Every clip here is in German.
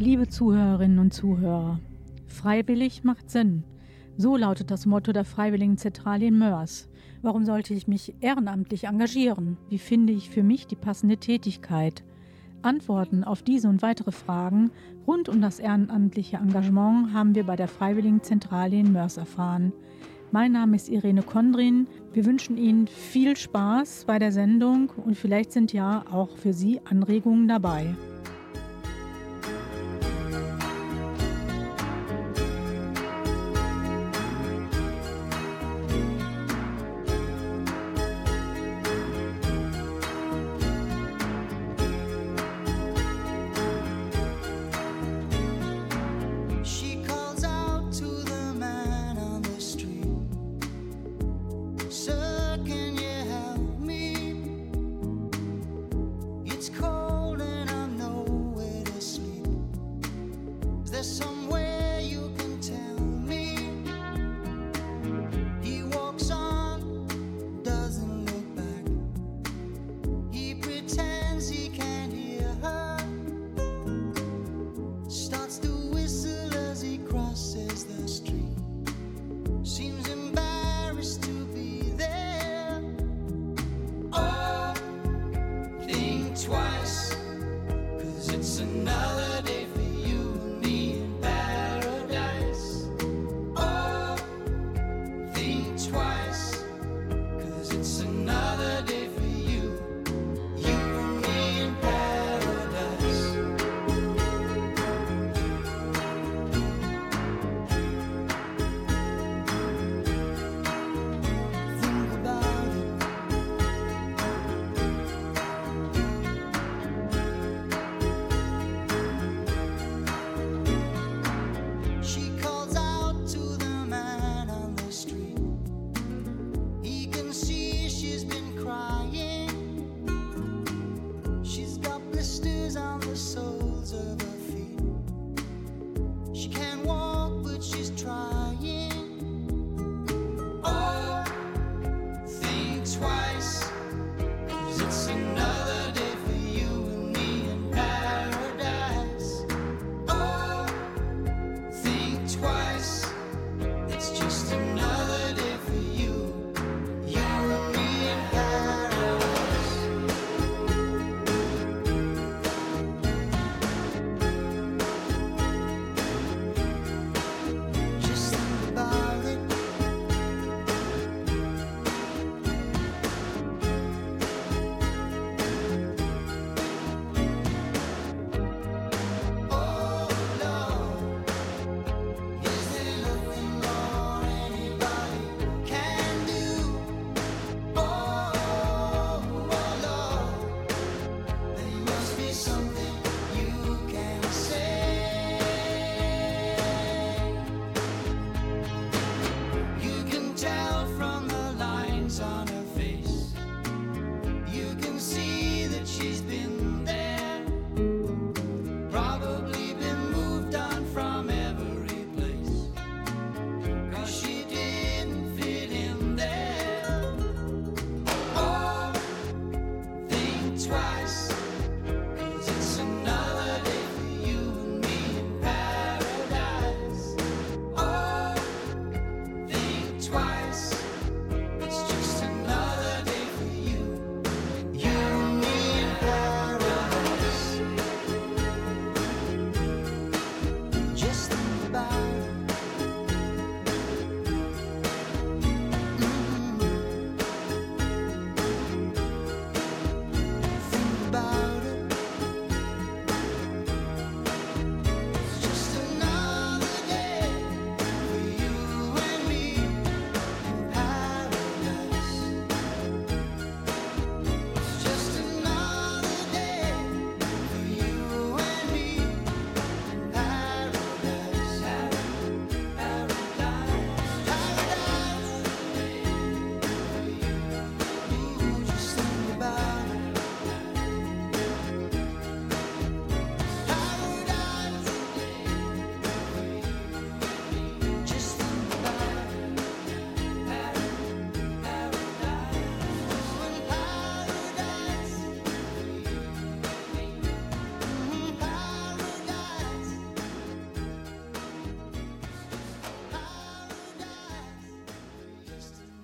Liebe Zuhörerinnen und Zuhörer, freiwillig macht Sinn. So lautet das Motto der Freiwilligenzentrale in Mörs. Warum sollte ich mich ehrenamtlich engagieren? Wie finde ich für mich die passende Tätigkeit? Antworten auf diese und weitere Fragen rund um das ehrenamtliche Engagement haben wir bei der Freiwilligenzentrale in Mörs erfahren. Mein Name ist Irene Kondrin. Wir wünschen Ihnen viel Spaß bei der Sendung und vielleicht sind ja auch für Sie Anregungen dabei. enough.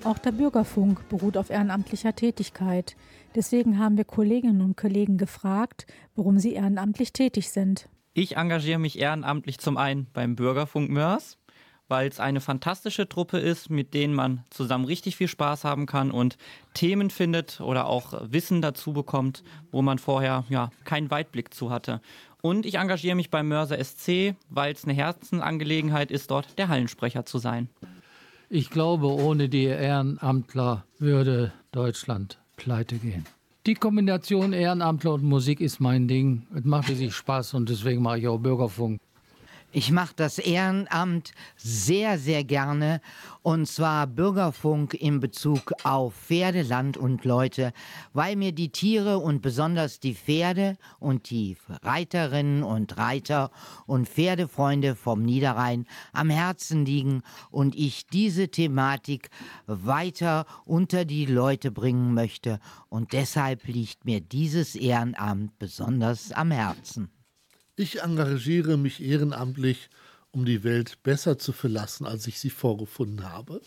Auch der Bürgerfunk beruht auf ehrenamtlicher Tätigkeit. Deswegen haben wir Kolleginnen und Kollegen gefragt, warum sie ehrenamtlich tätig sind. Ich engagiere mich ehrenamtlich zum einen beim Bürgerfunk Mörs, weil es eine fantastische Truppe ist, mit denen man zusammen richtig viel Spaß haben kann und Themen findet oder auch Wissen dazu bekommt, wo man vorher ja keinen Weitblick zu hatte. Und ich engagiere mich beim Mörser SC, weil es eine Herzensangelegenheit ist, dort der Hallensprecher zu sein. Ich glaube, ohne die Ehrenamtler würde Deutschland pleite gehen. Die Kombination Ehrenamtler und Musik ist mein Ding. Es macht sich Spaß und deswegen mache ich auch Bürgerfunk. Ich mache das Ehrenamt sehr, sehr gerne. Und zwar Bürgerfunk in Bezug auf Pferde, Land und Leute, weil mir die Tiere und besonders die Pferde und die Reiterinnen und Reiter und Pferdefreunde vom Niederrhein am Herzen liegen und ich diese Thematik weiter unter die Leute bringen möchte. Und deshalb liegt mir dieses Ehrenamt besonders am Herzen. Ich engagiere mich ehrenamtlich, um die Welt besser zu verlassen, als ich sie vorgefunden habe.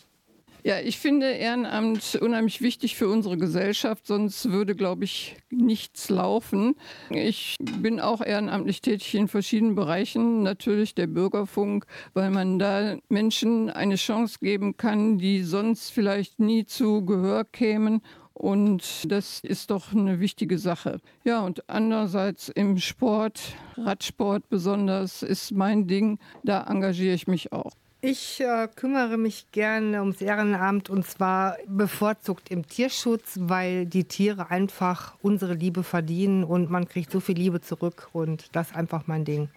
Ja, ich finde Ehrenamt unheimlich wichtig für unsere Gesellschaft, sonst würde, glaube ich, nichts laufen. Ich bin auch ehrenamtlich tätig in verschiedenen Bereichen, natürlich der Bürgerfunk, weil man da Menschen eine Chance geben kann, die sonst vielleicht nie zu Gehör kämen und das ist doch eine wichtige Sache. Ja, und andererseits im Sport, Radsport besonders, ist mein Ding. Da engagiere ich mich auch. Ich äh, kümmere mich gerne ums Ehrenamt und zwar bevorzugt im Tierschutz, weil die Tiere einfach unsere Liebe verdienen und man kriegt so viel Liebe zurück und das ist einfach mein Ding.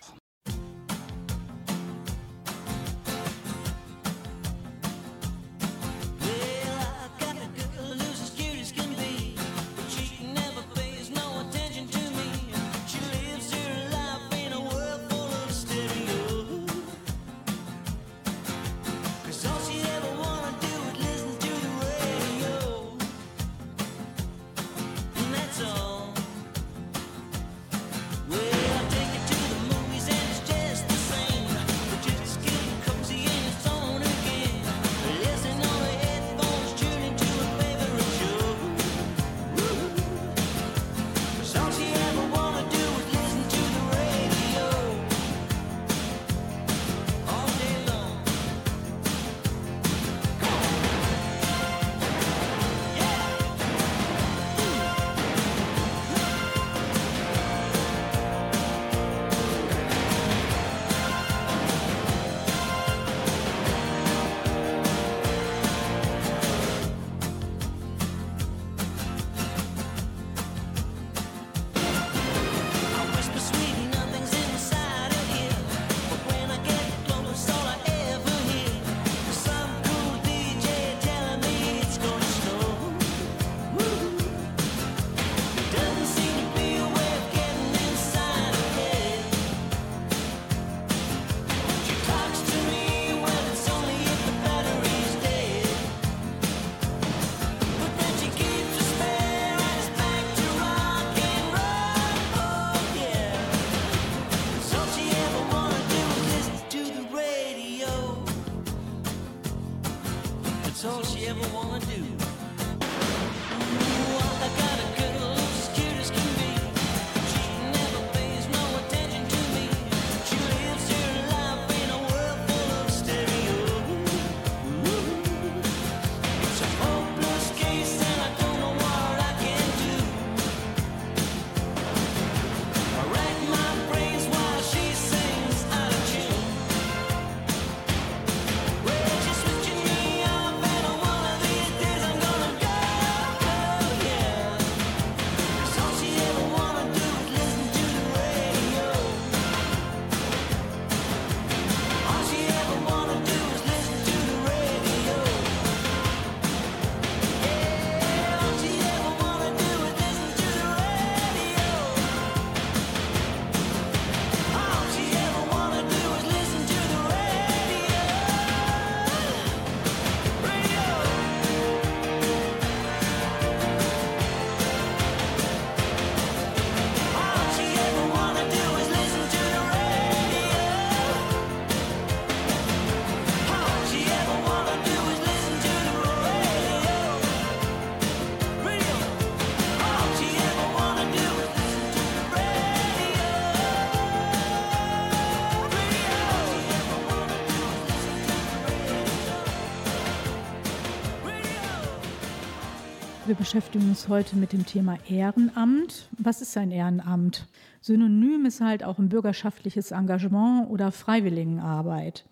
Wir beschäftigen uns heute mit dem Thema Ehrenamt. Was ist ein Ehrenamt? Synonym ist halt auch ein bürgerschaftliches Engagement oder Freiwilligenarbeit.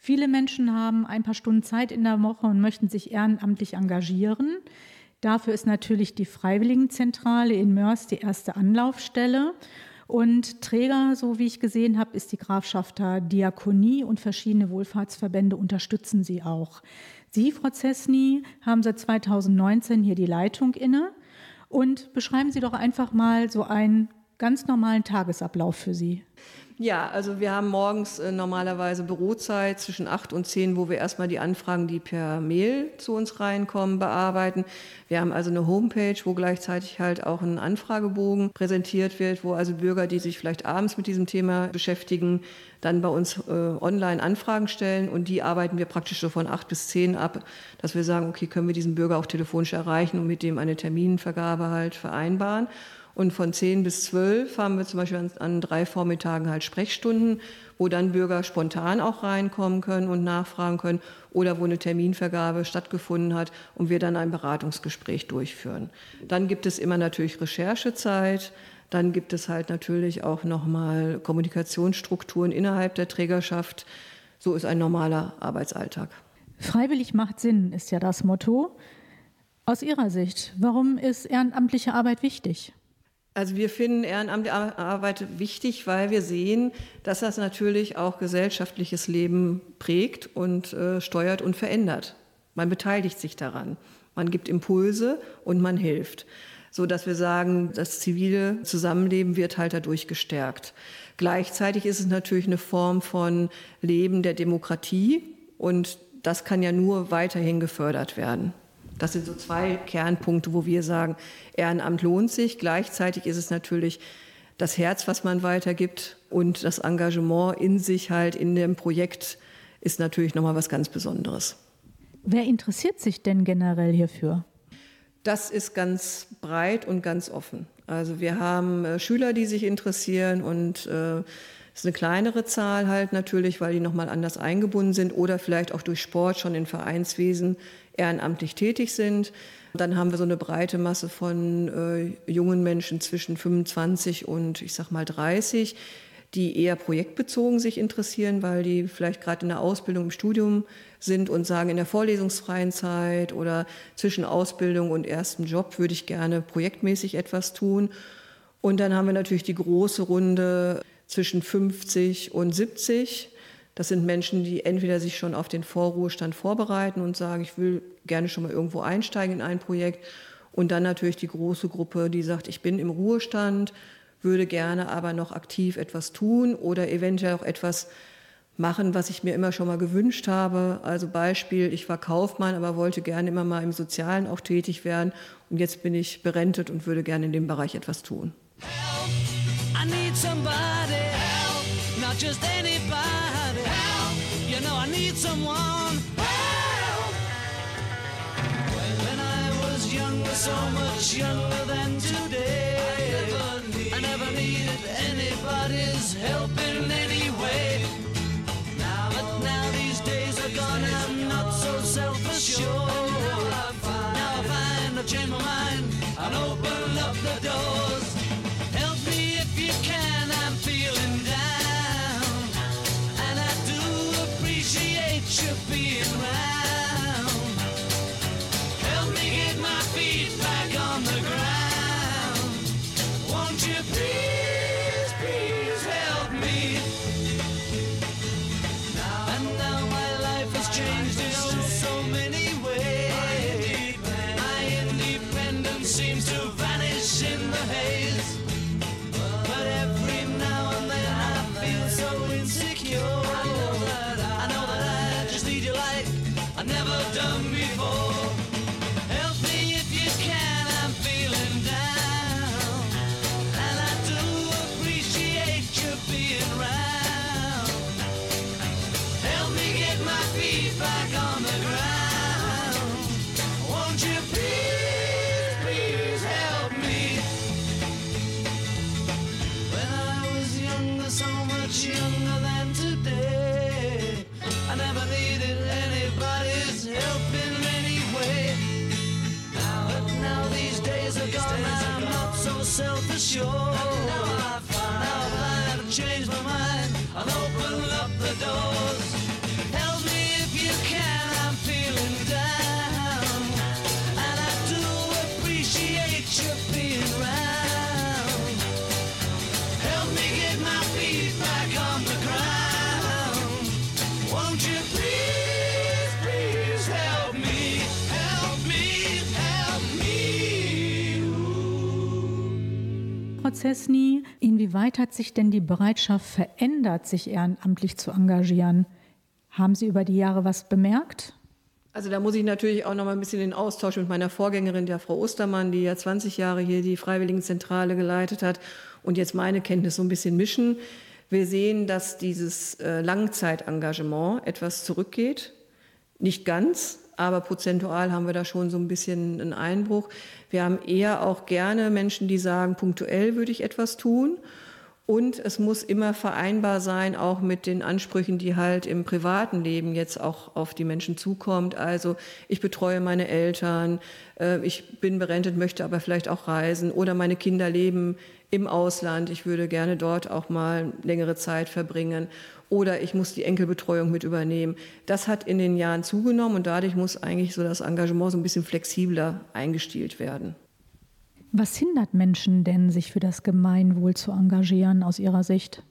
Viele Menschen haben ein paar Stunden Zeit in der Woche und möchten sich ehrenamtlich engagieren. Dafür ist natürlich die Freiwilligenzentrale in Mörs die erste Anlaufstelle. Und Träger, so wie ich gesehen habe, ist die Grafschafter Diakonie und verschiedene Wohlfahrtsverbände unterstützen sie auch. Sie, Frau Zesny, haben seit 2019 hier die Leitung inne. Und beschreiben Sie doch einfach mal so einen ganz normalen Tagesablauf für Sie. Ja, also wir haben morgens äh, normalerweise Bürozeit zwischen 8 und 10, wo wir erstmal die Anfragen, die per Mail zu uns reinkommen, bearbeiten. Wir haben also eine Homepage, wo gleichzeitig halt auch ein Anfragebogen präsentiert wird, wo also Bürger, die sich vielleicht abends mit diesem Thema beschäftigen, dann bei uns äh, online Anfragen stellen und die arbeiten wir praktisch so von 8 bis 10 ab, dass wir sagen, okay, können wir diesen Bürger auch telefonisch erreichen und mit dem eine Terminvergabe halt vereinbaren. Und von 10 bis 12 haben wir zum Beispiel an, drei Vormittagen halt Sprechstunden, wo dann Bürger spontan auch reinkommen können und nachfragen können oder wo eine Terminvergabe stattgefunden hat und wir dann ein Beratungsgespräch durchführen. Dann gibt es immer natürlich Recherchezeit. Dann gibt es halt natürlich auch nochmal Kommunikationsstrukturen innerhalb der Trägerschaft. So ist ein normaler Arbeitsalltag. Freiwillig macht Sinn ist ja das Motto. Aus Ihrer Sicht, warum ist ehrenamtliche Arbeit wichtig? Also wir finden ehrenamtliche Arbeit wichtig, weil wir sehen, dass das natürlich auch gesellschaftliches Leben prägt und äh, steuert und verändert. Man beteiligt sich daran, man gibt Impulse und man hilft, so dass wir sagen, das zivile Zusammenleben wird halt dadurch gestärkt. Gleichzeitig ist es natürlich eine Form von Leben der Demokratie und das kann ja nur weiterhin gefördert werden. Das sind so zwei Kernpunkte, wo wir sagen, Ehrenamt lohnt sich. Gleichzeitig ist es natürlich das Herz, was man weitergibt und das Engagement in sich halt in dem Projekt ist natürlich nochmal was ganz Besonderes. Wer interessiert sich denn generell hierfür? Das ist ganz breit und ganz offen. Also wir haben äh, Schüler, die sich interessieren und äh, ist eine kleinere Zahl halt natürlich, weil die nochmal anders eingebunden sind oder vielleicht auch durch Sport schon in Vereinswesen ehrenamtlich tätig sind. Dann haben wir so eine breite Masse von äh, jungen Menschen zwischen 25 und ich sag mal 30, die eher projektbezogen sich interessieren, weil die vielleicht gerade in der Ausbildung im Studium sind und sagen, in der vorlesungsfreien Zeit oder zwischen Ausbildung und ersten Job würde ich gerne projektmäßig etwas tun. Und dann haben wir natürlich die große Runde zwischen 50 und 70. Das sind Menschen, die entweder sich schon auf den Vorruhestand vorbereiten und sagen, ich will gerne schon mal irgendwo einsteigen in ein Projekt. Und dann natürlich die große Gruppe, die sagt, ich bin im Ruhestand, würde gerne aber noch aktiv etwas tun oder eventuell auch etwas machen, was ich mir immer schon mal gewünscht habe. Also Beispiel, ich war Kaufmann, aber wollte gerne immer mal im Sozialen auch tätig werden. Und jetzt bin ich berentet und würde gerne in dem Bereich etwas tun. Help, not just anybody. Help. You know I need someone. Help. When I was younger, so much younger than today, I never, need, I never needed anybody's help in any way. Now, but now these days are gone, I'm not so self-assured. Now I find, I I've changed my mind and open sure. Now I've, now I've changed my Prozess nie. Inwieweit hat sich denn die Bereitschaft verändert, sich ehrenamtlich zu engagieren? Haben Sie über die Jahre was bemerkt? Also da muss ich natürlich auch noch mal ein bisschen den Austausch mit meiner Vorgängerin, der Frau Ostermann, die ja 20 Jahre hier die Freiwilligenzentrale geleitet hat und jetzt meine Kenntnis so ein bisschen mischen. Wir sehen, dass dieses äh, Langzeitengagement etwas zurückgeht. Nicht ganz, aber prozentual haben wir da schon so ein bisschen einen Einbruch. Wir haben eher auch gerne Menschen, die sagen, punktuell würde ich etwas tun. Und es muss immer vereinbar sein, auch mit den Ansprüchen, die halt im privaten Leben jetzt auch auf die Menschen zukommt. Also ich betreue meine Eltern, äh, ich bin berentet, möchte aber vielleicht auch reisen oder meine Kinder leben im Ausland. Ich würde gerne dort auch mal längere Zeit verbringen oder ich muss die Enkelbetreuung mit übernehmen. Das hat in den Jahren zugenommen und dadurch muss eigentlich so das Engagement so ein bisschen flexibler eingestielt werden. Was hindert Menschen denn, sich für das Gemeinwohl zu engagieren aus Ihrer Sicht?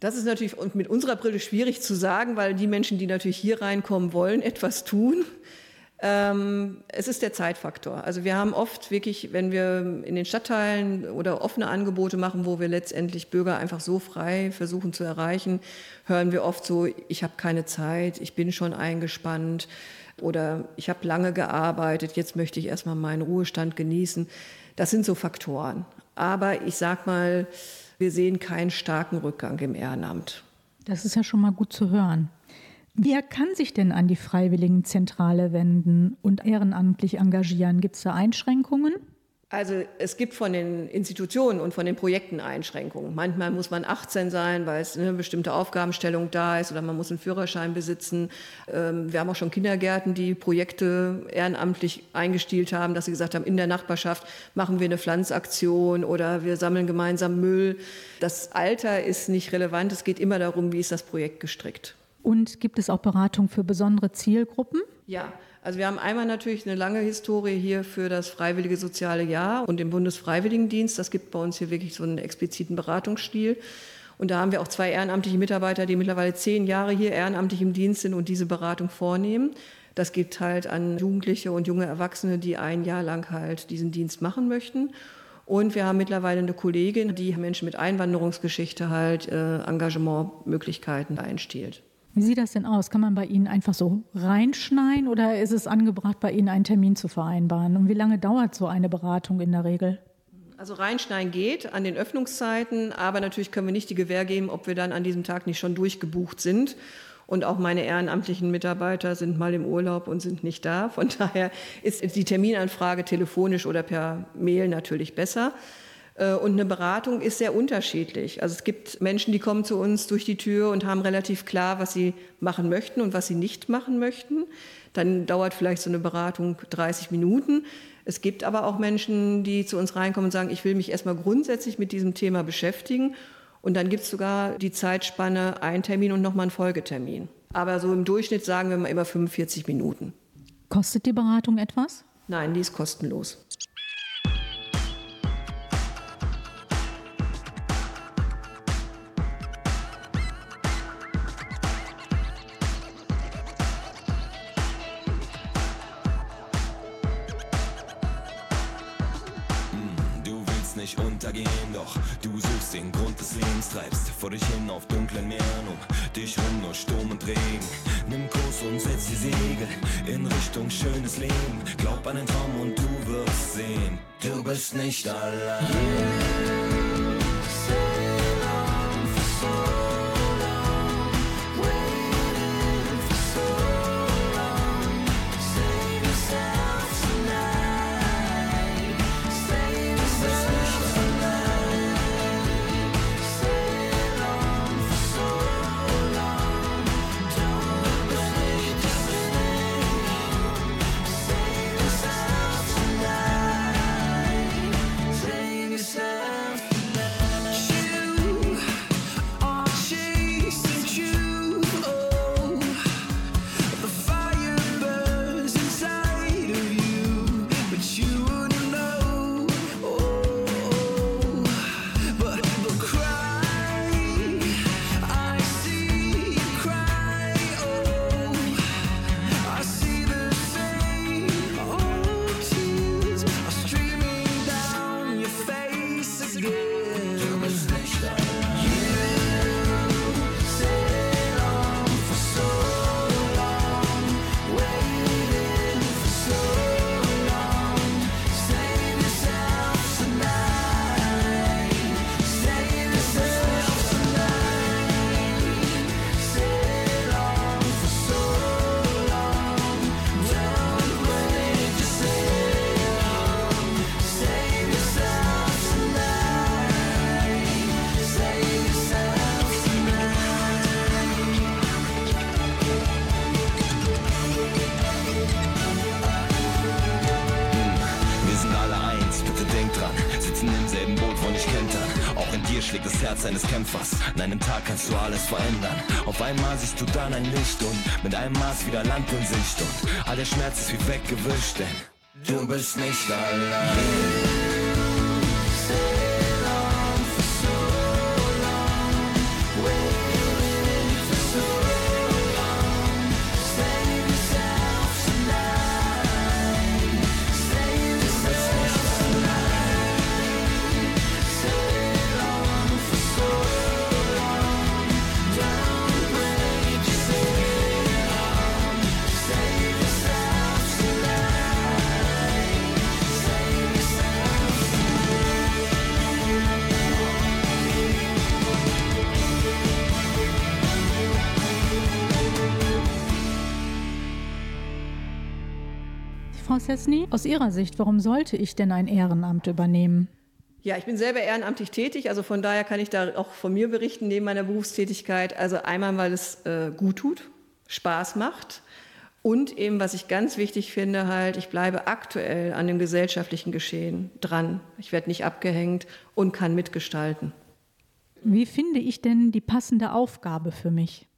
Das ist natürlich mit unserer Brille schwierig zu sagen, weil die Menschen, die natürlich hier reinkommen wollen, etwas tun. Ähm, es ist der Zeitfaktor. Also wir haben oft wirklich, wenn wir in den Stadtteilen oder offene Angebote machen, wo wir letztendlich Bürger einfach so frei versuchen zu erreichen, hören wir oft so, ich habe keine Zeit, ich bin schon eingespannt oder ich habe lange gearbeitet, jetzt möchte ich erstmal meinen Ruhestand genießen. Das sind so Faktoren. Aber ich sage mal, wir sehen keinen starken Rückgang im Ehrenamt. Das ist ja schon mal gut zu hören. Wer kann sich denn an die Freiwilligenzentrale wenden und ehrenamtlich engagieren? Gibt es da Einschränkungen? Also es gibt von den Institutionen und von den Projekten Einschränkungen. Manchmal muss man 18 sein, weil es eine bestimmte Aufgabenstellung da ist oder man muss einen Führerschein besitzen. Ähm, wir haben auch schon Kindergärten, die Projekte ehrenamtlich eingestielt haben, dass sie gesagt haben, in der Nachbarschaft machen wir eine Pflanzaktion oder wir sammeln gemeinsam Müll. Das Alter ist nicht relevant, es geht immer darum, wie ist das Projekt gestrickt. Und gibt es auch Beratung für besondere Zielgruppen? Ja, also wir haben einmal natürlich eine lange Historie hier für das Freiwillige Soziale Jahr und den Bundesfreiwilligendienst. Das gibt bei uns hier wirklich so einen expliziten Beratungsstil. Und da haben wir auch zwei ehrenamtliche Mitarbeiter, die mittlerweile zehn Jahre hier ehrenamtlich im Dienst sind und diese Beratung vornehmen. Das gibt halt an Jugendliche und junge Erwachsene, die ein Jahr lang halt diesen Dienst machen möchten. Und wir haben mittlerweile eine Kollegin, die Menschen mit Einwanderungsgeschichte halt äh, Engagementmöglichkeiten einstiehlt. Wie sieht das denn aus? Kann man bei Ihnen einfach so reinschneiden oder ist es angebracht, bei Ihnen einen Termin zu vereinbaren? Und wie lange dauert so eine Beratung in der Regel? Also reinschneiden geht an den Öffnungszeiten, aber natürlich können wir nicht die Gewähr geben, ob wir dann an diesem Tag nicht schon durchgebucht sind. Und auch meine ehrenamtlichen Mitarbeiter sind mal im Urlaub und sind nicht da. Von daher ist die Terminanfrage telefonisch oder per Mail natürlich besser. Äh, und eine Beratung ist sehr unterschiedlich. Also es gibt Menschen, die kommen zu uns durch die Tür und haben relativ klar, was sie machen möchten und was sie nicht machen möchten. Dann dauert vielleicht so eine Beratung 30 Minuten. Es gibt aber auch Menschen, die zu uns reinkommen und sagen, ich will mich erstmal grundsätzlich mit diesem Thema beschäftigen. Und dann gibt es sogar die Zeitspanne, ein Termin und nochmal ein Folgetermin. Aber so im Durchschnitt sagen wir mal immer 45 Minuten. Kostet die Beratung etwas? Nein, die ist kostenlos. Auf dunklen Meeren, um dich rum nur Sturm und Regen. Nimm Kurs und setz die Segel in Richtung schönes Leben. Glaub an den Traum und du wirst sehen, du bist nicht allein. Yeah. Verändern. Auf einmal siehst du dann ein Licht und mit einem Maß wieder Land in Sicht. Und all der Schmerz ist wie weggewischt, denn du bist nicht allein. Sesny, aus Ihrer Sicht, warum sollte ich denn ein Ehrenamt übernehmen? Ja, ich bin selber ehrenamtlich tätig, also von daher kann ich da auch von mir berichten neben meiner Berufstätigkeit. Also einmal, weil es äh, gut tut, Spaß macht und eben, was ich ganz wichtig finde, halt, ich bleibe aktuell an dem gesellschaftlichen Geschehen dran. Ich werde nicht abgehängt und kann mitgestalten. Wie finde ich denn die passende Aufgabe für mich?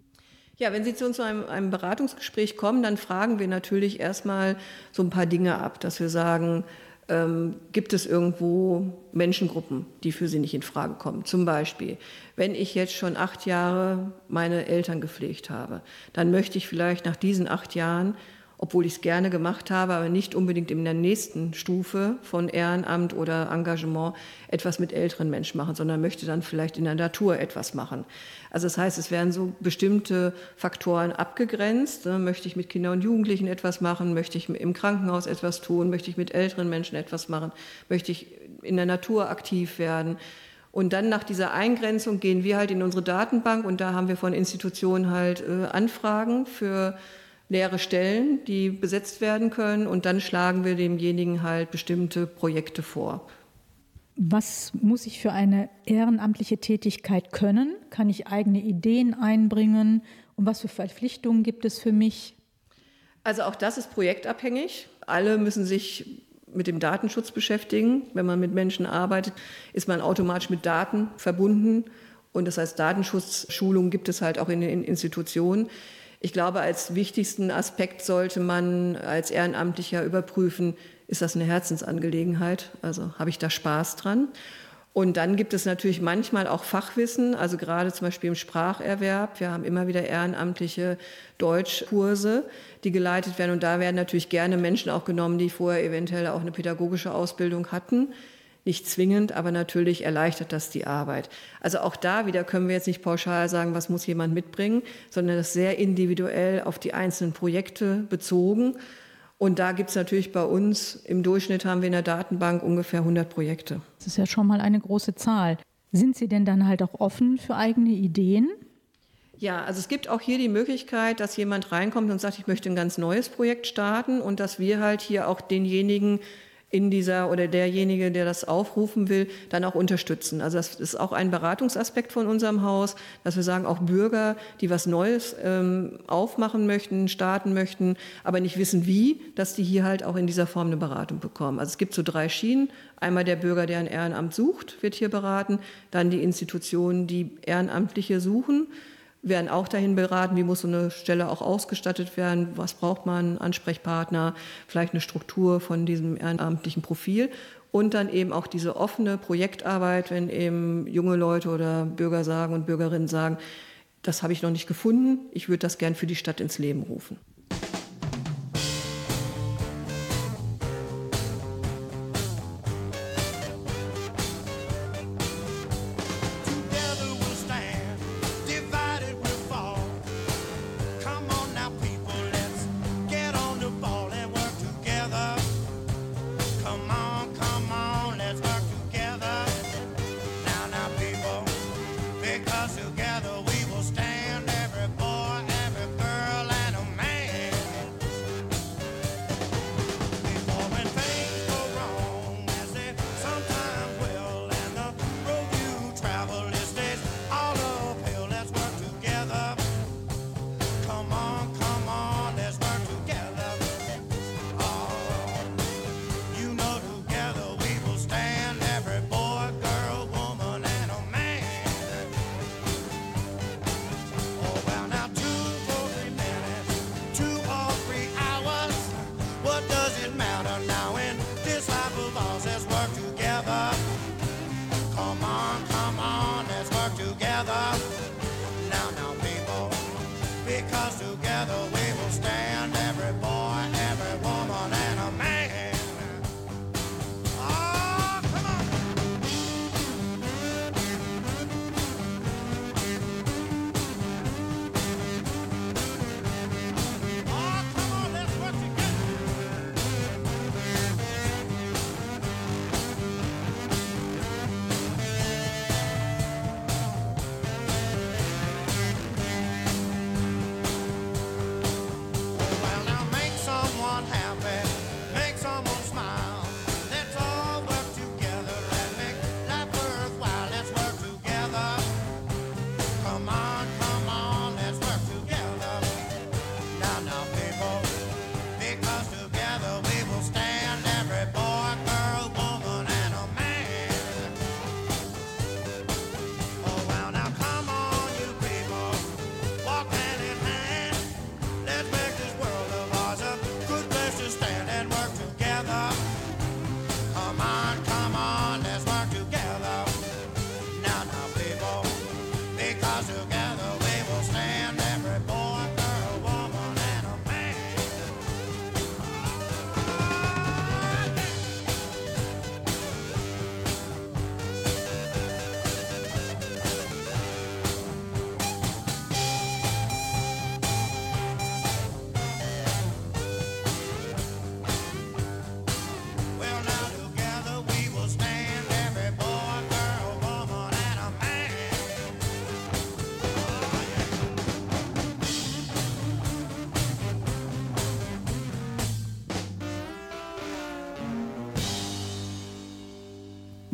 Ja, wenn Sie zu uns zu einem, einem Beratungsgespräch kommen, dann fragen wir natürlich erstmal so ein paar Dinge ab, dass wir sagen, ähm, gibt es irgendwo Menschengruppen, die für Sie nicht in Frage kommen? Zum Beispiel, wenn ich jetzt schon acht Jahre meine Eltern gepflegt habe, dann möchte ich vielleicht nach diesen acht Jahren, obwohl ich es gerne gemacht habe, aber nicht unbedingt in der nächsten Stufe von Ehrenamt oder Engagement etwas mit älteren Menschen machen, sondern möchte dann vielleicht in der Natur etwas machen. Also das heißt, es werden so bestimmte Faktoren abgegrenzt. Ne? Möchte ich mit Kindern und Jugendlichen etwas machen? Möchte ich im Krankenhaus etwas tun? Möchte ich mit älteren Menschen etwas machen? Möchte ich in der Natur aktiv werden? Und dann nach dieser Eingrenzung gehen wir halt in unsere Datenbank und da haben wir von Institutionen halt äh, Anfragen für leere Stellen, die besetzt werden können und dann schlagen wir demjenigen halt bestimmte Projekte vor. Was muss ich für eine ehrenamtliche Tätigkeit können? Kann ich eigene Ideen einbringen? Und was für Verpflichtungen gibt es für mich? Also auch das ist projektabhängig. Alle müssen sich mit dem Datenschutz beschäftigen. Wenn man mit Menschen arbeitet, ist man automatisch mit Daten verbunden. Und das heißt, Datenschutzschulungen gibt es halt auch in den Institutionen. Ich glaube, als wichtigsten Aspekt sollte man als Ehrenamtlicher überprüfen, ist das eine Herzensangelegenheit? Also habe ich da Spaß dran? Und dann gibt es natürlich manchmal auch Fachwissen, also gerade zum Beispiel im Spracherwerb. Wir haben immer wieder ehrenamtliche Deutschkurse, die geleitet werden. Und da werden natürlich gerne Menschen auch genommen, die vorher eventuell auch eine pädagogische Ausbildung hatten. Nicht zwingend, aber natürlich erleichtert das die Arbeit. Also auch da wieder können wir jetzt nicht pauschal sagen, was muss jemand mitbringen, sondern das sehr individuell auf die einzelnen Projekte bezogen. Und da gibt es natürlich bei uns, im Durchschnitt haben wir in der Datenbank ungefähr 100 Projekte. Das ist ja schon mal eine große Zahl. Sind Sie denn dann halt auch offen für eigene Ideen? Ja, also es gibt auch hier die Möglichkeit, dass jemand reinkommt und sagt, ich möchte ein ganz neues Projekt starten und dass wir halt hier auch denjenigen in dieser oder derjenige, der das aufrufen will, dann auch unterstützen. Also das ist auch ein Beratungsaspekt von unserem Haus, dass wir sagen, auch Bürger, die was Neues ähm, aufmachen möchten, starten möchten, aber nicht wissen wie, dass die hier halt auch in dieser Form eine Beratung bekommen. Also es gibt so drei Schienen. Einmal der Bürger, der ein Ehrenamt sucht, wird hier beraten. Dann die Institutionen, die Ehrenamtliche suchen werden auch dahin beraten, wie muss so eine Stelle auch ausgestattet werden, was braucht man, Ansprechpartner, vielleicht eine Struktur von diesem ehrenamtlichen Profil und dann eben auch diese offene Projektarbeit, wenn eben junge Leute oder Bürger sagen und Bürgerinnen sagen, das habe ich noch nicht gefunden, ich würde das gern für die Stadt ins Leben rufen.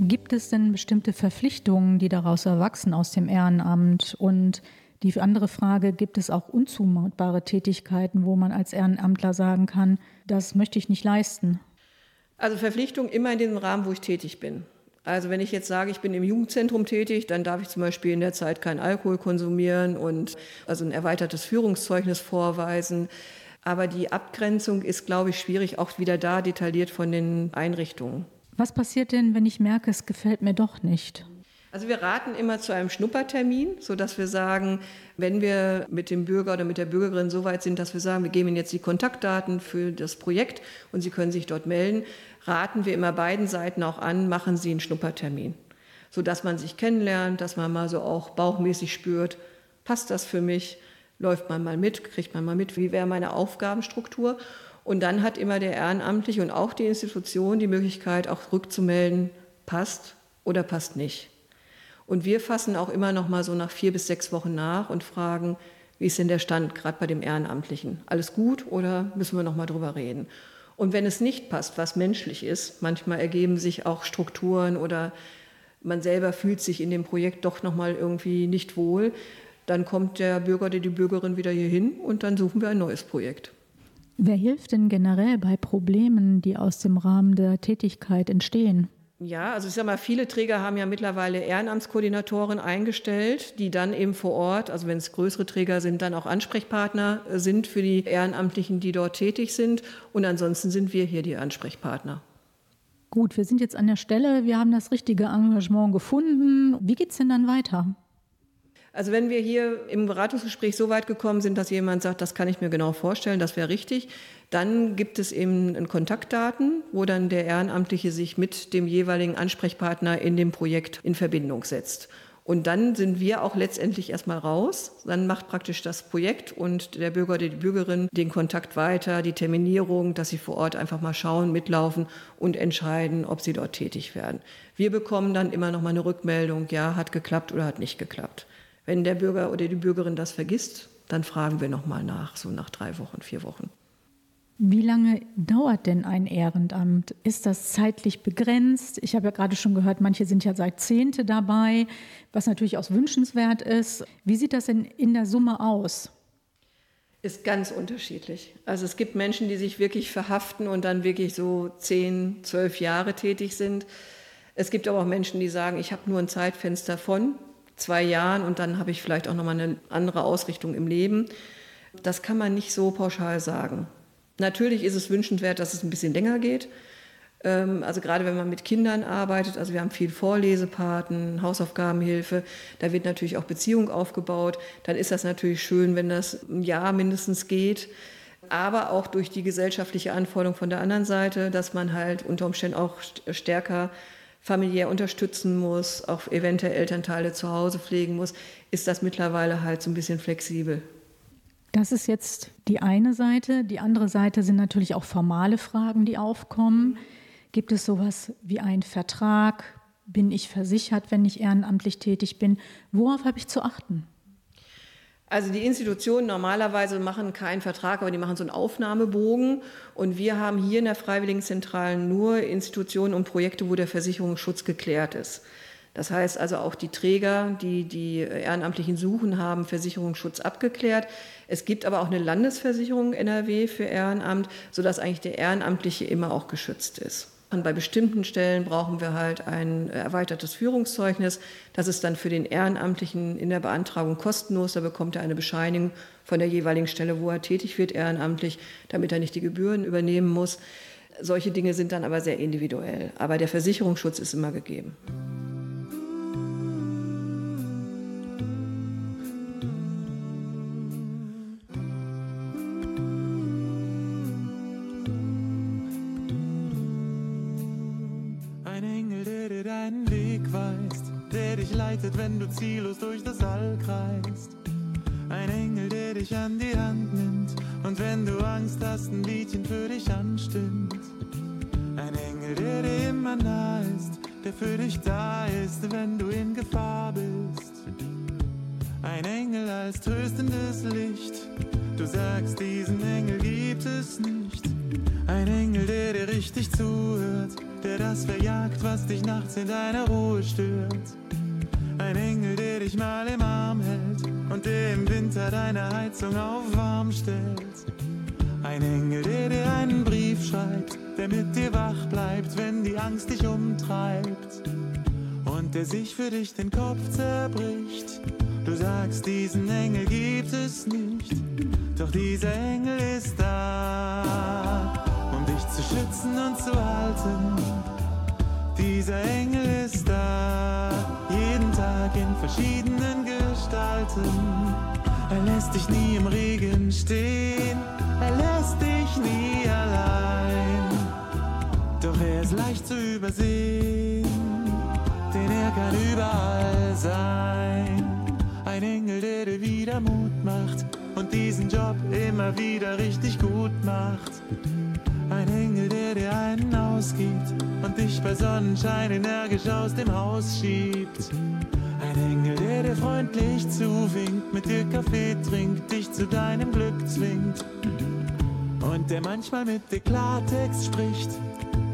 Gibt es denn bestimmte Verpflichtungen, die daraus erwachsen aus dem Ehrenamt? Und die andere Frage, gibt es auch unzumutbare Tätigkeiten, wo man als Ehrenamtler sagen kann, das möchte ich nicht leisten? Also Verpflichtung immer in dem Rahmen, wo ich tätig bin. Also wenn ich jetzt sage, ich bin im Jugendzentrum tätig, dann darf ich zum Beispiel in der Zeit keinen Alkohol konsumieren und also ein erweitertes Führungszeugnis vorweisen. Aber die Abgrenzung ist, glaube ich, schwierig, auch wieder da detailliert von den Einrichtungen. Was passiert denn, wenn ich merke, es gefällt mir doch nicht? Also wir raten immer zu einem Schnuppertermin, sodass wir sagen, wenn wir mit dem Bürger oder mit der Bürgerin so weit sind, dass wir sagen, wir geben Ihnen jetzt die Kontaktdaten für das Projekt und Sie können sich dort melden, raten wir immer beiden Seiten auch an, machen Sie einen Schnuppertermin, sodass man sich kennenlernt, dass man mal so auch bauchmäßig spürt, passt das für mich, läuft man mal mit, kriegt man mal mit, wie wäre meine Aufgabenstruktur. Und dann hat immer der Ehrenamtliche und auch die Institution die Möglichkeit, auch rückzumelden, passt oder passt nicht. Und wir fassen auch immer noch mal so nach vier bis sechs Wochen nach und fragen, wie ist denn der Stand gerade bei dem Ehrenamtlichen? Alles gut oder müssen wir noch mal drüber reden? Und wenn es nicht passt, was menschlich ist, manchmal ergeben sich auch Strukturen oder man selber fühlt sich in dem Projekt doch noch mal irgendwie nicht wohl, dann kommt der Bürger oder die Bürgerin wieder hier hin und dann suchen wir ein neues Projekt. Wer hilft denn generell bei Problemen, die aus dem Rahmen der Tätigkeit entstehen? Ja, also ich sag mal, viele Träger haben ja mittlerweile Ehrenamtskoordinatoren eingestellt, die dann eben vor Ort, also wenn es größere Träger sind, dann auch Ansprechpartner sind für die Ehrenamtlichen, die dort tätig sind. Und ansonsten sind wir hier die Ansprechpartner. Gut, wir sind jetzt an der Stelle, wir haben das richtige Engagement gefunden. Wie geht es denn dann weiter? Also wenn wir hier im Beratungsgespräch so weit gekommen sind, dass jemand sagt, das kann ich mir genau vorstellen, das wäre richtig, dann gibt es eben Kontaktdaten, wo dann der Ehrenamtliche sich mit dem jeweiligen Ansprechpartner in dem Projekt in Verbindung setzt. Und dann sind wir auch letztendlich erstmal raus. Dann macht praktisch das Projekt und der Bürger oder die Bürgerin den Kontakt weiter, die Terminierung, dass sie vor Ort einfach mal schauen, mitlaufen und entscheiden, ob sie dort tätig werden. Wir bekommen dann immer noch mal eine Rückmeldung, ja, hat geklappt oder hat nicht geklappt. Wenn der Bürger oder die Bürgerin das vergisst, dann fragen wir noch mal nach, so nach drei Wochen, vier Wochen. Wie lange dauert denn ein Ehrenamt? Ist das zeitlich begrenzt? Ich habe ja gerade schon gehört, manche sind ja seit Zehnte dabei, was natürlich auch wünschenswert ist. Wie sieht das denn in der Summe aus? Ist ganz unterschiedlich. Also es gibt Menschen, die sich wirklich verhaften und dann wirklich so zehn, zwölf Jahre tätig sind. Es gibt aber auch Menschen, die sagen, ich habe nur ein Zeitfenster von zwei Jahren und dann habe ich vielleicht auch nochmal eine andere Ausrichtung im Leben. Das kann man nicht so pauschal sagen. Natürlich ist es wünschenswert, dass es ein bisschen länger geht. Ähm, Also gerade wenn man mit Kindern arbeitet, also wir haben viel Vorlesepaten, Hausaufgabenhilfe, da wird natürlich auch Beziehung aufgebaut. Dann ist das natürlich schön, wenn das ein Jahr mindestens geht. Aber auch durch die gesellschaftliche Anforderung von der anderen Seite, dass man halt unter Umständen auch st- stärker familiär unterstützen muss, auch eventuell Elternteile zu Hause pflegen muss, ist das mittlerweile halt so ein bisschen flexibel. Das ist jetzt die eine Seite. Die andere Seite sind natürlich auch formale Fragen, die aufkommen. Gibt es sowas wie einen Vertrag? Bin ich versichert, wenn ich ehrenamtlich tätig bin? Worauf habe ich zu achten? Also die Institutionen normalerweise machen keinen Vertrag, aber die machen so einen Aufnahmebogen. Und wir haben hier in der Freiwilligenzentrale nur Institutionen und Projekte, wo der Versicherungsschutz geklärt ist. Das heißt also auch die Träger, die die Ehrenamtlichen suchen, haben Versicherungsschutz abgeklärt. Es gibt aber auch eine Landesversicherung NRW für Ehrenamt, sodass eigentlich der Ehrenamtliche immer auch geschützt ist. Und bei bestimmten Stellen brauchen wir halt ein erweitertes Führungszeugnis. Das ist dann für den Ehrenamtlichen in der Beantragung kostenlos. Da bekommt er eine Bescheinigung von der jeweiligen Stelle, wo er tätig wird, ehrenamtlich, damit er nicht die Gebühren übernehmen muss. Solche Dinge sind dann aber sehr individuell. Aber der Versicherungsschutz ist immer gegeben. Leitet, wenn du ziellos durch das All kreist. Ein Engel, der dich an die Hand nimmt und wenn du Angst hast, ein Liedchen für dich anstimmt. Ein Engel, der dir immer nah ist, der für dich da ist, wenn du in Gefahr bist. Ein Engel als tröstendes Licht, du sagst, diesen Engel gibt es nicht. Ein Engel, der dir richtig zuhört, der das verjagt, was dich nachts in deiner Ruhe stört. Ein Engel, der dich mal im Arm hält und der im Winter deine Heizung auf warm stellt. Ein Engel, der dir einen Brief schreibt, der mit dir wach bleibt, wenn die Angst dich umtreibt. Und der sich für dich den Kopf zerbricht. Du sagst, diesen Engel gibt es nicht, doch dieser Engel ist da, um dich zu schützen und zu halten. Dieser Engel ist da, in verschiedenen Gestalten. Er lässt dich nie im Regen stehen, er lässt dich nie allein. Doch er ist leicht zu übersehen, denn er kann überall sein. Ein Engel, der dir wieder Mut macht und diesen Job immer wieder richtig gut macht. Ein Engel, der dir einen ausgibt und dich bei Sonnenschein energisch aus dem Haus schiebt. Ein Engel, der dir freundlich zuwinkt, mit dir Kaffee trinkt, dich zu deinem Glück zwingt. Und der manchmal mit dir Klartext spricht.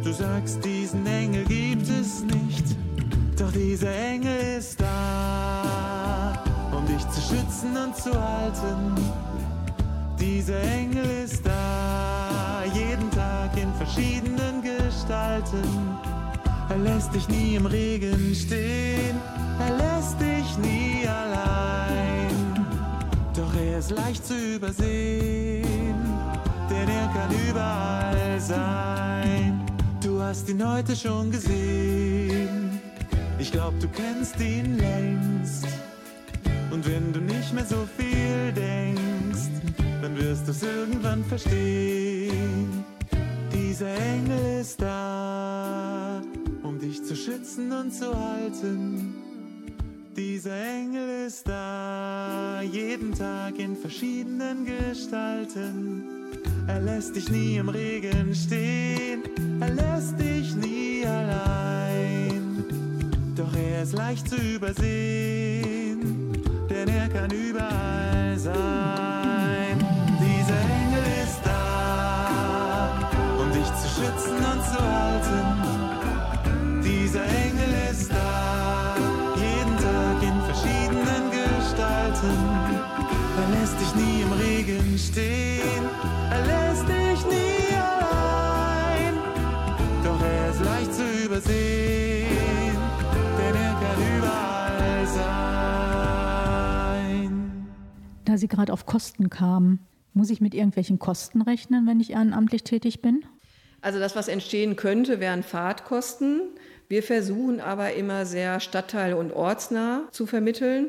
Du sagst, diesen Engel gibt es nicht. Doch dieser Engel ist da, um dich zu schützen und zu halten. Dieser Engel ist da, jeden Tag in verschiedenen Gestalten. Er lässt dich nie im Regen stehen, er lässt dich nie allein. Doch er ist leicht zu übersehen, denn er kann überall sein. Du hast ihn heute schon gesehen, ich glaub, du kennst ihn längst. Und wenn du nicht mehr so viel denkst, dann wirst du's irgendwann verstehen. Dieser Engel ist da, dich zu schützen und zu halten. Dieser Engel ist da, jeden Tag in verschiedenen Gestalten. Er lässt dich nie im Regen stehen, er lässt dich nie allein. Doch er ist leicht zu übersehen, denn er kann überall sein. Regen stehen, er lässt dich nie allein. Doch er ist leicht zu übersehen, denn er kann überall sein. Da Sie gerade auf Kosten kamen, muss ich mit irgendwelchen Kosten rechnen, wenn ich ehrenamtlich tätig bin? Also das, was entstehen könnte, wären Fahrtkosten. Wir versuchen aber immer sehr stadtteil- und ortsnah zu vermitteln.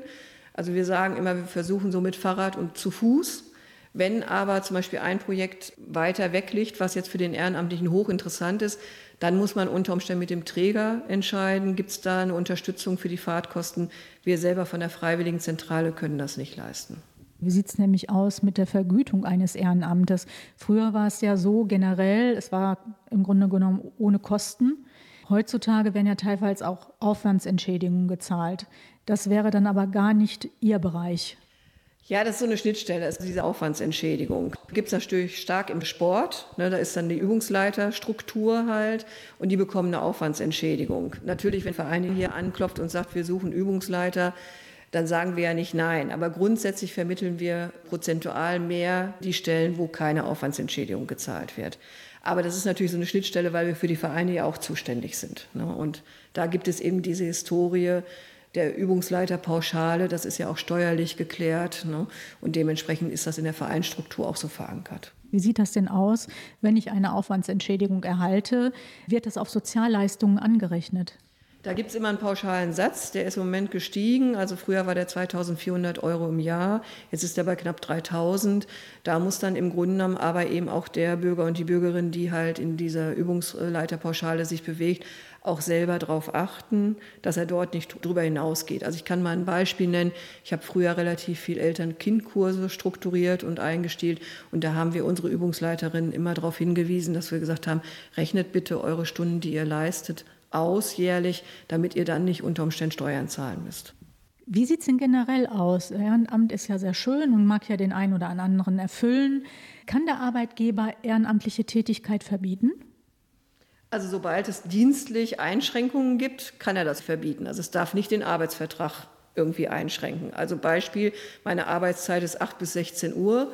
Also wir sagen immer, wir versuchen so mit Fahrrad und zu Fuß. Wenn aber zum Beispiel ein Projekt weiter weg liegt, was jetzt für den Ehrenamtlichen hochinteressant ist, dann muss man unter Umständen mit dem Träger entscheiden, gibt es da eine Unterstützung für die Fahrtkosten. Wir selber von der Freiwilligenzentrale können das nicht leisten. Wie sieht es nämlich aus mit der Vergütung eines Ehrenamtes? Früher war es ja so generell, es war im Grunde genommen ohne Kosten. Heutzutage werden ja teilweise auch Aufwandsentschädigungen gezahlt. Das wäre dann aber gar nicht Ihr Bereich. Ja, das ist so eine Schnittstelle, also diese Aufwandsentschädigung. Gibt es natürlich stark im Sport, ne, da ist dann die Übungsleiterstruktur halt und die bekommen eine Aufwandsentschädigung. Natürlich, wenn ein Verein hier anklopft und sagt, wir suchen Übungsleiter, dann sagen wir ja nicht nein. Aber grundsätzlich vermitteln wir prozentual mehr die Stellen, wo keine Aufwandsentschädigung gezahlt wird. Aber das ist natürlich so eine Schnittstelle, weil wir für die Vereine ja auch zuständig sind. Ne? Und da gibt es eben diese Historie der Übungsleiterpauschale, das ist ja auch steuerlich geklärt. Ne? Und dementsprechend ist das in der Vereinsstruktur auch so verankert. Wie sieht das denn aus, wenn ich eine Aufwandsentschädigung erhalte? Wird das auf Sozialleistungen angerechnet? Da gibt es immer einen pauschalen Satz, der ist im Moment gestiegen. Also früher war der 2400 Euro im Jahr, jetzt ist der bei knapp 3000. Da muss dann im Grunde genommen aber eben auch der Bürger und die Bürgerin, die halt in dieser Übungsleiterpauschale sich bewegt, auch selber darauf achten, dass er dort nicht drüber hinausgeht. Also ich kann mal ein Beispiel nennen. Ich habe früher relativ viel Eltern-Kind-Kurse strukturiert und eingestielt und da haben wir unsere Übungsleiterinnen immer darauf hingewiesen, dass wir gesagt haben, rechnet bitte eure Stunden, die ihr leistet, aus jährlich, damit ihr dann nicht unter Umständen Steuern zahlen müsst. Wie sieht es denn generell aus? Ehrenamt ist ja sehr schön und mag ja den einen oder anderen erfüllen. Kann der Arbeitgeber ehrenamtliche Tätigkeit verbieten? Also sobald es dienstlich Einschränkungen gibt, kann er das verbieten. Also es darf nicht den Arbeitsvertrag irgendwie einschränken. Also Beispiel, meine Arbeitszeit ist 8 bis 16 Uhr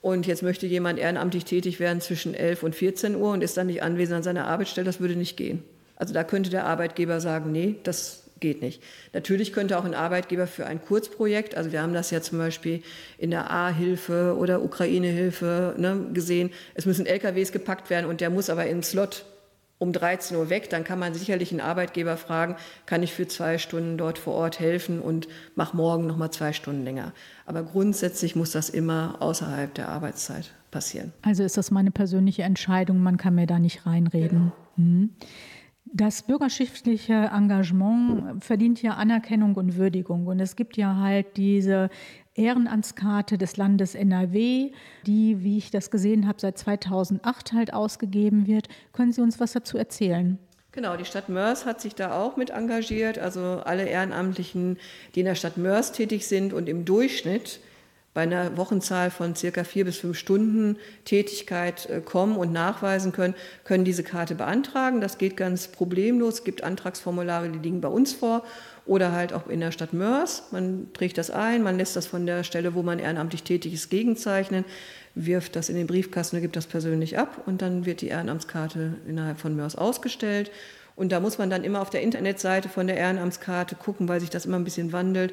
und jetzt möchte jemand ehrenamtlich tätig werden zwischen 11 und 14 Uhr und ist dann nicht anwesend an seiner Arbeitsstelle, das würde nicht gehen. Also da könnte der Arbeitgeber sagen, nee, das geht nicht. Natürlich könnte auch ein Arbeitgeber für ein Kurzprojekt, also wir haben das ja zum Beispiel in der A-Hilfe oder Ukraine-Hilfe ne, gesehen, es müssen LKWs gepackt werden und der muss aber im Slot um 13 Uhr weg, dann kann man sicherlich einen Arbeitgeber fragen, kann ich für zwei Stunden dort vor Ort helfen und mach morgen noch mal zwei Stunden länger. Aber grundsätzlich muss das immer außerhalb der Arbeitszeit passieren. Also ist das meine persönliche Entscheidung, man kann mir da nicht reinreden. Mhm. Das bürgerschaftliche Engagement verdient ja Anerkennung und Würdigung. Und es gibt ja halt diese Ehrenamtskarte des Landes NRW, die, wie ich das gesehen habe, seit 2008 halt ausgegeben wird. Können Sie uns was dazu erzählen? Genau, die Stadt Mörs hat sich da auch mit engagiert. Also alle Ehrenamtlichen, die in der Stadt Mörs tätig sind und im Durchschnitt bei einer Wochenzahl von circa vier bis fünf Stunden Tätigkeit äh, kommen und nachweisen können, können diese Karte beantragen. Das geht ganz problemlos. Es gibt Antragsformulare, die liegen bei uns vor oder halt auch in der Stadt Mörs. Man trägt das ein, man lässt das von der Stelle, wo man ehrenamtlich tätig ist, gegenzeichnen, wirft das in den Briefkasten, gibt das persönlich ab und dann wird die Ehrenamtskarte innerhalb von Mörs ausgestellt. Und da muss man dann immer auf der Internetseite von der Ehrenamtskarte gucken, weil sich das immer ein bisschen wandelt,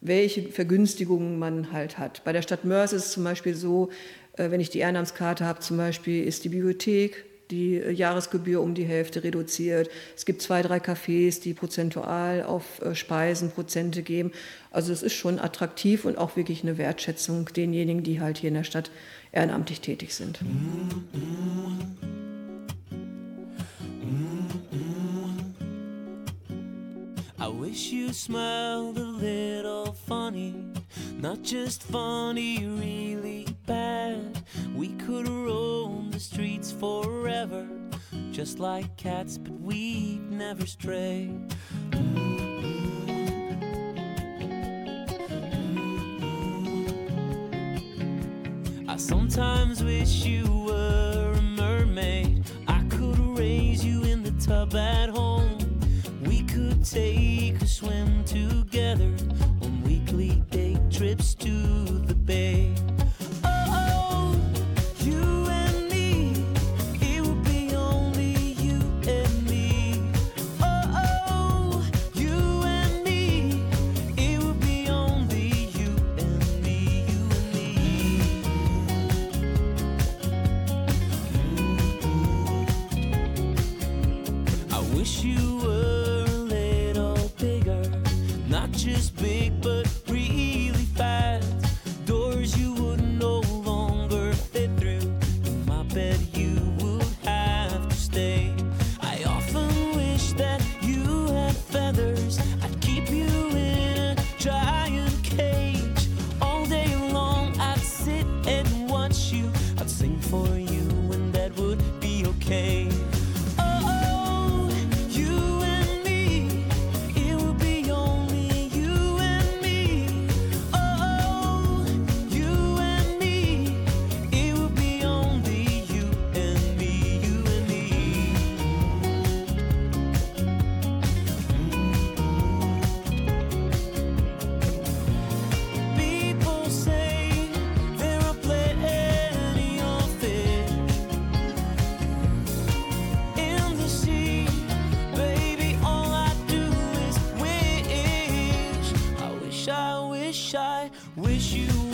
welche Vergünstigungen man halt hat. Bei der Stadt Mörs ist es zum Beispiel so, äh, wenn ich die Ehrenamtskarte habe, zum Beispiel ist die Bibliothek die Jahresgebühr um die Hälfte reduziert. Es gibt zwei, drei Cafés, die prozentual auf äh, Speisen Prozente geben. Also es ist schon attraktiv und auch wirklich eine Wertschätzung denjenigen, die halt hier in der Stadt ehrenamtlich tätig sind. I wish you smiled a little funny, not just funny, really bad. We could roam the streets forever, just like cats, but we'd never stray. I sometimes wish you were a mermaid. I could raise you in the tub at home. Take a swim together on weekly day trips to the bay. Wish you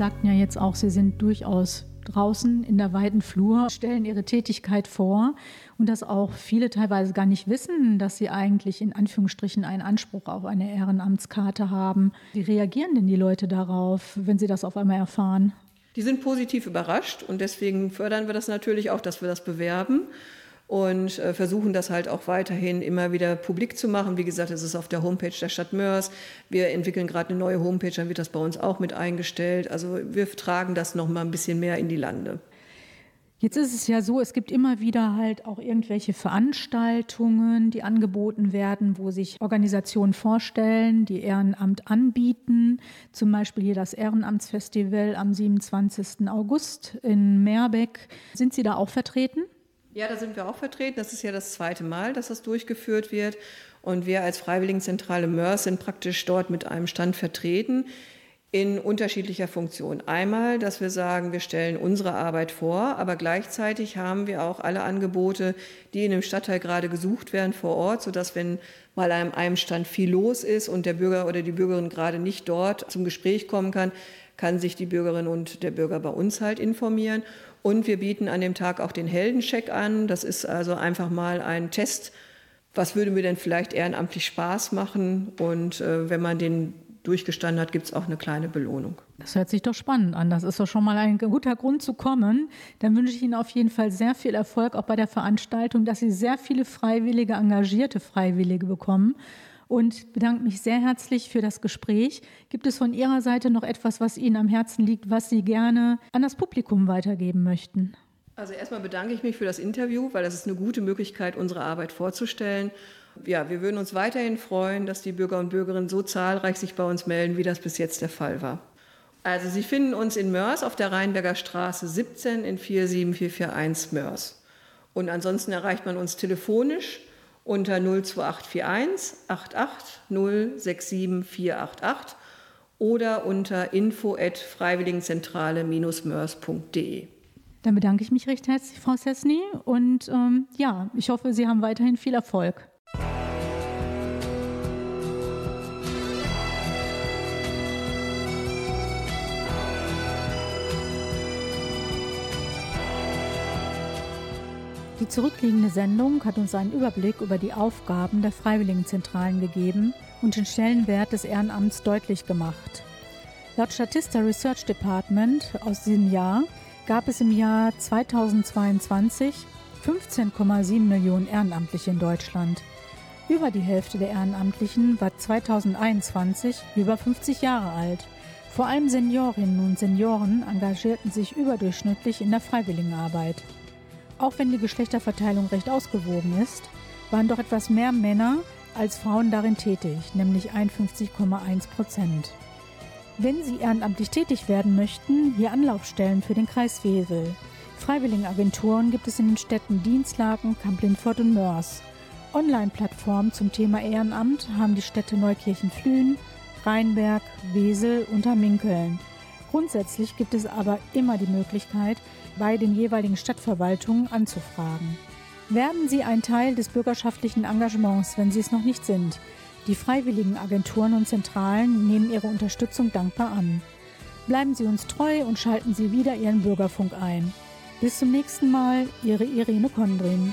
sagten ja jetzt auch, Sie sind durchaus draußen in der weiten Flur, stellen Ihre Tätigkeit vor und dass auch viele teilweise gar nicht wissen, dass sie eigentlich in Anführungsstrichen einen Anspruch auf eine Ehrenamtskarte haben. Wie reagieren denn die Leute darauf, wenn sie das auf einmal erfahren? Die sind positiv überrascht und deswegen fördern wir das natürlich auch, dass wir das bewerben und äh, versuchen das halt auch weiterhin immer wieder publik zu machen. Wie gesagt, es ist auf der Homepage der Stadt Mörs. Wir entwickeln gerade eine neue Homepage, dann wird das bei uns auch mit eingestellt. Also wir tragen das noch mal ein bisschen mehr in die Lande. Jetzt ist es ja so, es gibt immer wieder halt auch irgendwelche Veranstaltungen, die angeboten werden, wo sich Organisationen vorstellen, die Ehrenamt anbieten. Zum Beispiel hier das Ehrenamtsfestival am 27. August in Meerbeck. Sind Sie da auch vertreten? Ja, da sind wir auch vertreten. Das ist ja das zweite Mal, dass das durchgeführt wird. Und wir als Freiwilligenzentrale Mörs sind praktisch dort mit einem Stand vertreten in unterschiedlicher Funktion. Einmal, dass wir sagen, wir stellen unsere Arbeit vor, aber gleichzeitig haben wir auch alle Angebote, die in dem Stadtteil gerade gesucht werden vor Ort, sodass wenn mal an einem Stand viel los ist und der Bürger oder die Bürgerin gerade nicht dort zum Gespräch kommen kann, kann sich die Bürgerin und der Bürger bei uns halt informieren. Und wir bieten an dem Tag auch den Heldencheck an. Das ist also einfach mal ein Test. Was würde mir denn vielleicht ehrenamtlich Spaß machen? Und äh, wenn man den durchgestanden hat, gibt es auch eine kleine Belohnung. Das hört sich doch spannend an. Das ist doch schon mal ein guter Grund zu kommen. Dann wünsche ich Ihnen auf jeden Fall sehr viel Erfolg auch bei der Veranstaltung, dass Sie sehr viele freiwillige, engagierte Freiwillige bekommen. Und bedanke mich sehr herzlich für das Gespräch. Gibt es von Ihrer Seite noch etwas, was Ihnen am Herzen liegt, was Sie gerne an das Publikum weitergeben möchten? Also erstmal bedanke ich mich für das Interview, weil das ist eine gute Möglichkeit, unsere Arbeit vorzustellen. Ja, wir würden uns weiterhin freuen, dass die Bürger und Bürgerinnen so zahlreich sich bei uns melden, wie das bis jetzt der Fall war. Also Sie finden uns in Mörs auf der Rheinberger Straße 17 in 47441 Mörs. Und ansonsten erreicht man uns telefonisch unter 02841 88 067488 oder unter info at freiwilligenzentrale-mörs.de. Dann bedanke ich mich recht herzlich, Frau Sesny. Und ähm, ja, ich hoffe, Sie haben weiterhin viel Erfolg. Die zurückliegende Sendung hat uns einen Überblick über die Aufgaben der Freiwilligenzentralen gegeben und den Stellenwert des Ehrenamts deutlich gemacht. Laut Statista Research Department aus diesem Jahr gab es im Jahr 2022 15,7 Millionen Ehrenamtliche in Deutschland. Über die Hälfte der Ehrenamtlichen war 2021 über 50 Jahre alt. Vor allem Seniorinnen und Senioren engagierten sich überdurchschnittlich in der Freiwilligenarbeit. Auch wenn die Geschlechterverteilung recht ausgewogen ist, waren doch etwas mehr Männer als Frauen darin tätig, nämlich 51,1 Prozent. Wenn Sie ehrenamtlich tätig werden möchten, hier Anlaufstellen für den Kreis Wesel. Freiwilligenagenturen gibt es in den Städten Dienstlaken, Kamp-Lindfort und Mörs. Online-Plattformen zum Thema Ehrenamt haben die Städte Neukirchen-Flühen, Rheinberg, Wesel und Hamminkeln. Grundsätzlich gibt es aber immer die Möglichkeit, bei den jeweiligen Stadtverwaltungen anzufragen. Werden Sie ein Teil des bürgerschaftlichen Engagements, wenn Sie es noch nicht sind. Die freiwilligen Agenturen und Zentralen nehmen Ihre Unterstützung dankbar an. Bleiben Sie uns treu und schalten Sie wieder Ihren Bürgerfunk ein. Bis zum nächsten Mal, Ihre Irene Kondrin.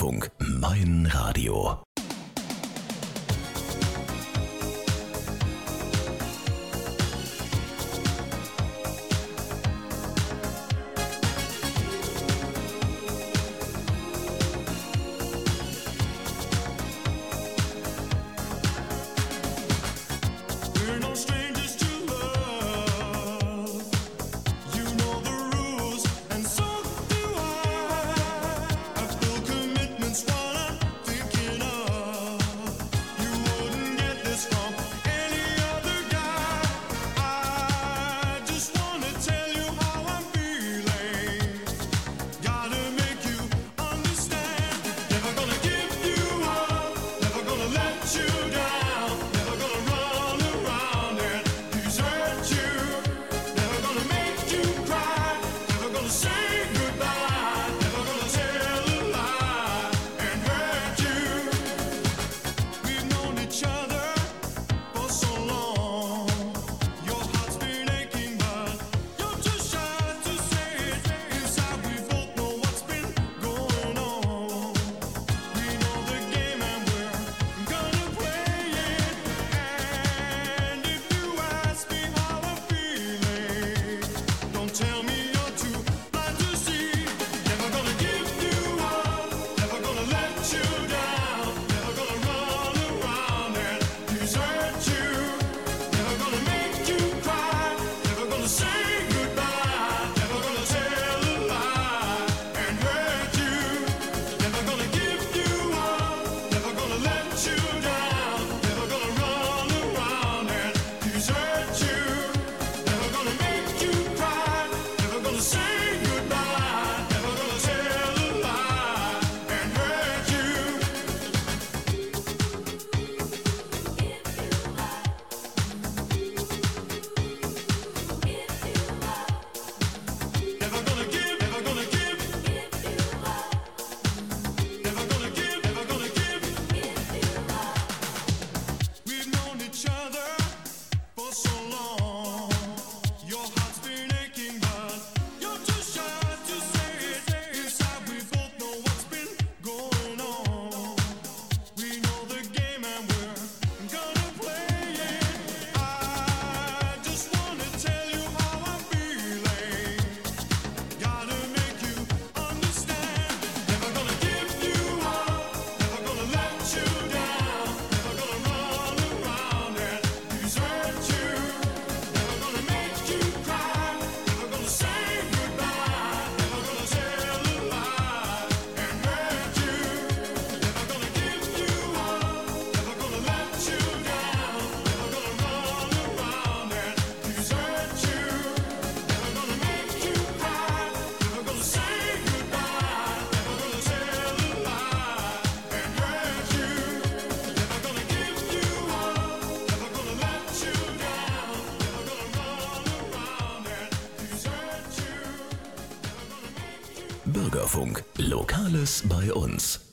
Bürgerfunk, mein Radio. Lokales bei uns.